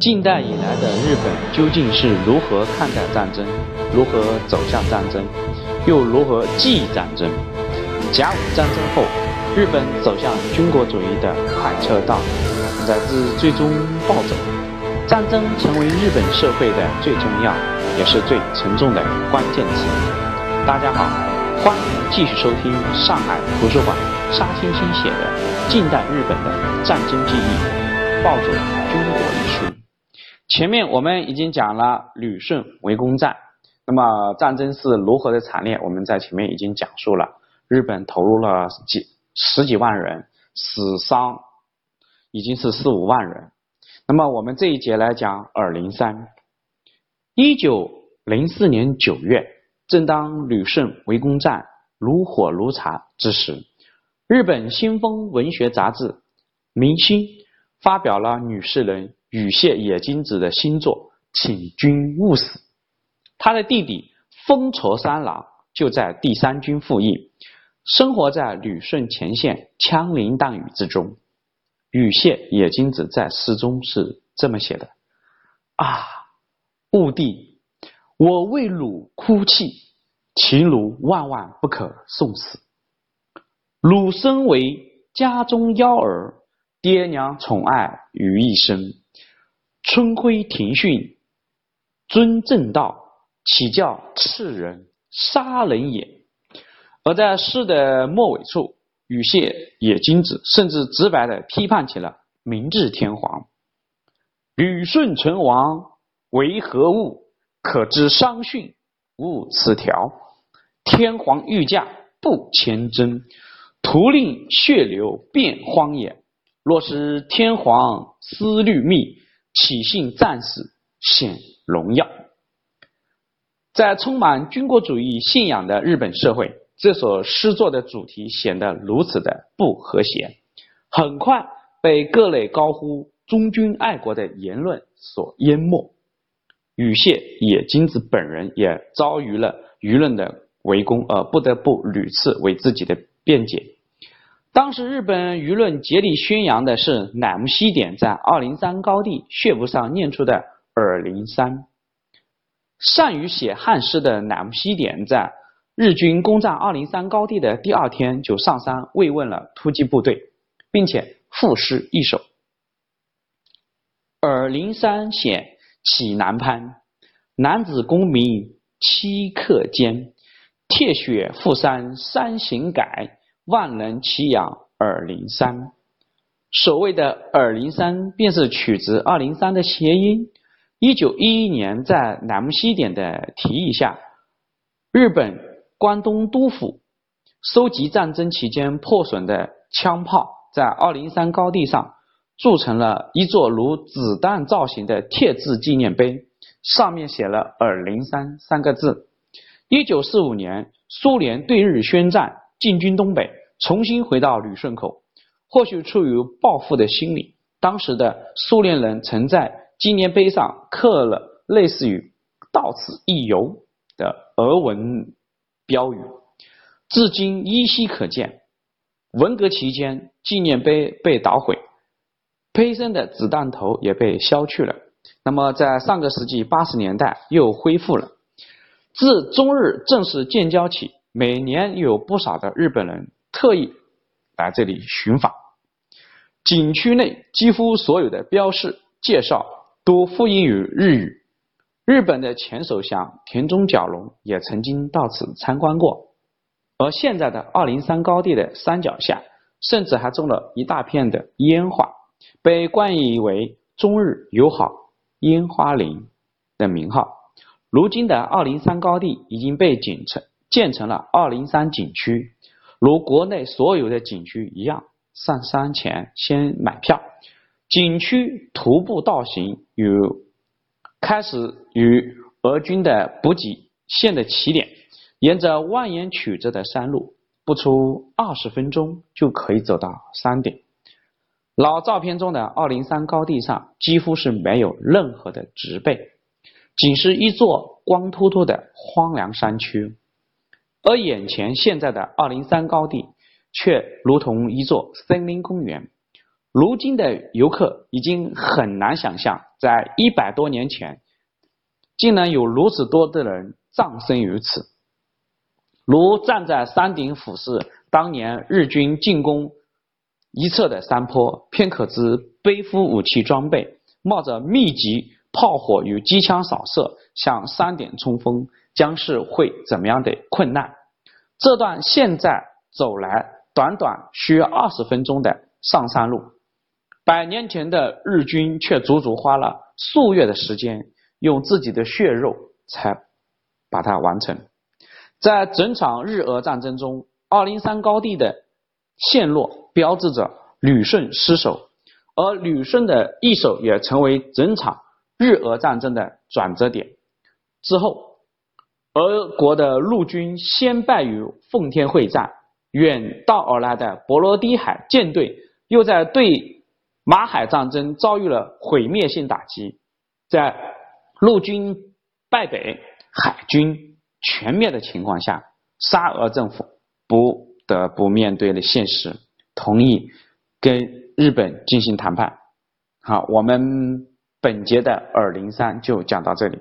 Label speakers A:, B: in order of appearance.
A: 近代以来的日本究竟是如何看待战争，如何走向战争，又如何记忆战争？甲午战争后，日本走向军国主义的快车道，乃至最终暴走。战争成为日本社会的最重要，也是最沉重的关键词。大家好，欢迎继续收听上海图书馆沙青青写的《近代日本的战争记忆：暴走军国》一书。前面我们已经讲了旅顺围攻战，那么战争是如何的惨烈，我们在前面已经讲述了。日本投入了几十几万人，死伤已经是四五万人。那么我们这一节来讲二零三，一九零四年九月，正当旅顺围攻战如火如荼之时，日本新风文学杂志《明星》发表了女诗人羽谢野金子的新作《请君勿死》，他的弟弟丰卓三郎就在第三军服役，生活在旅顺前线枪林弹雨之中。羽谢野金子在诗中是这么写的：“啊，吾弟，我为汝哭泣，情汝万万不可送死。汝身为家中幺儿，爹娘宠爱于一身。春晖庭训，尊正道，岂教刺人杀人也？”而在诗的末尾处。语谢野金子甚至直白的批判起了明治天皇。旅顺存亡为何物？可知伤训勿此条。天皇御驾不谦真，徒令血流遍荒野。若是天皇思虑密，起信战死显荣耀？在充满军国主义信仰的日本社会。这首诗作的主题显得如此的不和谐，很快被各类高呼忠君爱国的言论所淹没。羽谢野金子本人也遭遇了舆论的围攻，而不得不屡次为自己的辩解。当时日本舆论竭力宣扬的是乃木希典在二零三高地血泊上念出的二零三。善于写汉诗的乃木希典在。日军攻占二零三高地的第二天，就上山慰问了突击部队，并且赋诗一首：“尔陵山险岂难攀，男子功名七刻间。铁血负山山形改，万人齐仰尔陵山。”所谓的“尔陵山”便是取自二零三的谐音。一九一一年，在乃木希典的提议下，日本。关东督府收集战争期间破损的枪炮，在二零三高地上铸成了一座如子弹造型的铁质纪念碑，上面写了“尔零三”三个字。一九四五年，苏联对日宣战，进军东北，重新回到旅顺口。或许出于报复的心理，当时的苏联人曾在纪念碑上刻了类似于“到此一游”的俄文。标语至今依稀可见。文革期间，纪念碑被捣毁，碑身的子弹头也被削去了。那么，在上个世纪八十年代又恢复了。自中日正式建交起，每年有不少的日本人特意来这里寻访。景区内几乎所有的标示介绍都复印于日语。日本的前首相田中角荣也曾经到此参观过，而现在的二零三高地的山脚下，甚至还种了一大片的烟花，被冠以为“中日友好烟花林”的名号。如今的二零三高地已经被建成建成了二零三景区，如国内所有的景区一样，上山前先买票。景区徒步道行有。开始与俄军的补给线的起点，沿着蜿蜒曲折的山路，不出二十分钟就可以走到山顶。老照片中的二零三高地上几乎是没有任何的植被，仅是一座光秃秃的荒凉山区。而眼前现在的二零三高地，却如同一座森林公园，如今的游客已经很难想象，在一百多年前，竟然有如此多的人葬身于此。如站在山顶俯视当年日军进攻一侧的山坡，偏可知背负武器装备，冒着密集炮火与机枪扫射向山顶冲锋，将是会怎么样的困难？这段现在走来短短需要二十分钟的上山路，百年前的日军却足足花了数月的时间，用自己的血肉才把它完成。在整场日俄战争中，二零三高地的陷落标志着旅顺失守，而旅顺的易手也成为整场日俄战争的转折点。之后，俄国的陆军先败于奉天会战，远道而来的波罗的海舰队又在对马海战争遭遇了毁灭性打击，在陆军败北，海军。全灭的情况下，沙俄政府不得不面对了现实，同意跟日本进行谈判。好，我们本节的二零三就讲到这里。